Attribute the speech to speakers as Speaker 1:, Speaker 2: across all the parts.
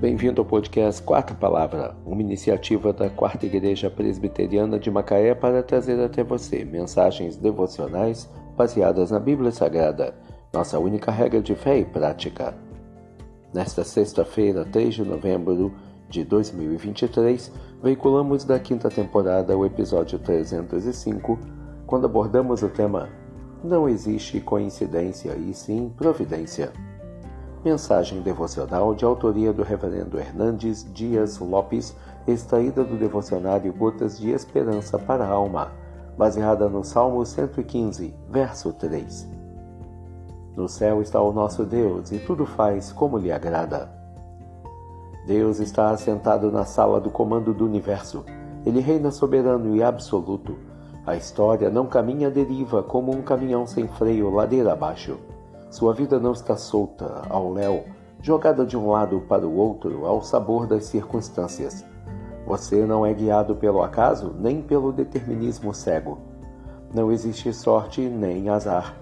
Speaker 1: Bem-vindo ao podcast Quarta Palavra, uma iniciativa da Quarta Igreja Presbiteriana de Macaé para trazer até você mensagens devocionais baseadas na Bíblia Sagrada, nossa única regra de fé e prática. Nesta sexta-feira, 3 de novembro de 2023, veiculamos da quinta temporada o episódio 305, quando abordamos o tema Não existe coincidência e sim providência. Mensagem devocional de autoria do Reverendo Hernandes Dias Lopes, extraída do devocionário Gotas de Esperança para a Alma, baseada no Salmo 115, verso 3. No céu está o nosso Deus e tudo faz como lhe agrada. Deus está assentado na sala do comando do universo. Ele reina soberano e absoluto. A história não caminha à deriva como um caminhão sem freio ladeira abaixo. Sua vida não está solta ao léu, jogada de um lado para o outro ao sabor das circunstâncias. Você não é guiado pelo acaso nem pelo determinismo cego. Não existe sorte nem azar.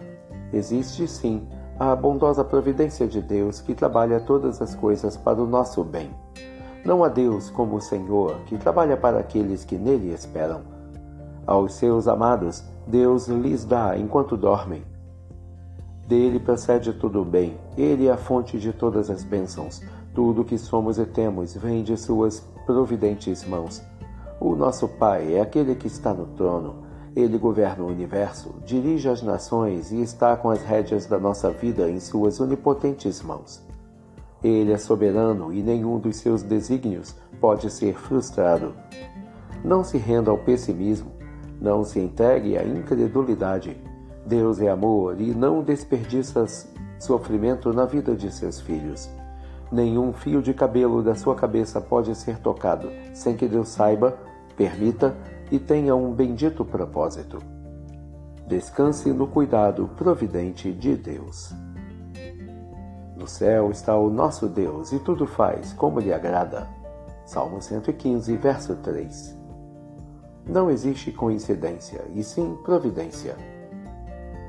Speaker 1: Existe sim a bondosa providência de Deus que trabalha todas as coisas para o nosso bem. Não há Deus como o Senhor que trabalha para aqueles que nele esperam. Aos seus amados, Deus lhes dá enquanto dormem dele procede tudo bem. Ele é a fonte de todas as bênçãos. Tudo o que somos e temos vem de suas providentes mãos. O nosso Pai é aquele que está no trono. Ele governa o universo, dirige as nações e está com as rédeas da nossa vida em suas onipotentes mãos. Ele é soberano e nenhum dos seus desígnios pode ser frustrado. Não se renda ao pessimismo, não se entregue à incredulidade Deus é amor e não desperdiça sofrimento na vida de seus filhos. Nenhum fio de cabelo da sua cabeça pode ser tocado sem que Deus saiba, permita e tenha um bendito propósito. Descanse no cuidado providente de Deus. No céu está o nosso Deus e tudo faz como lhe agrada. Salmo 115, verso 3. Não existe coincidência, e sim providência.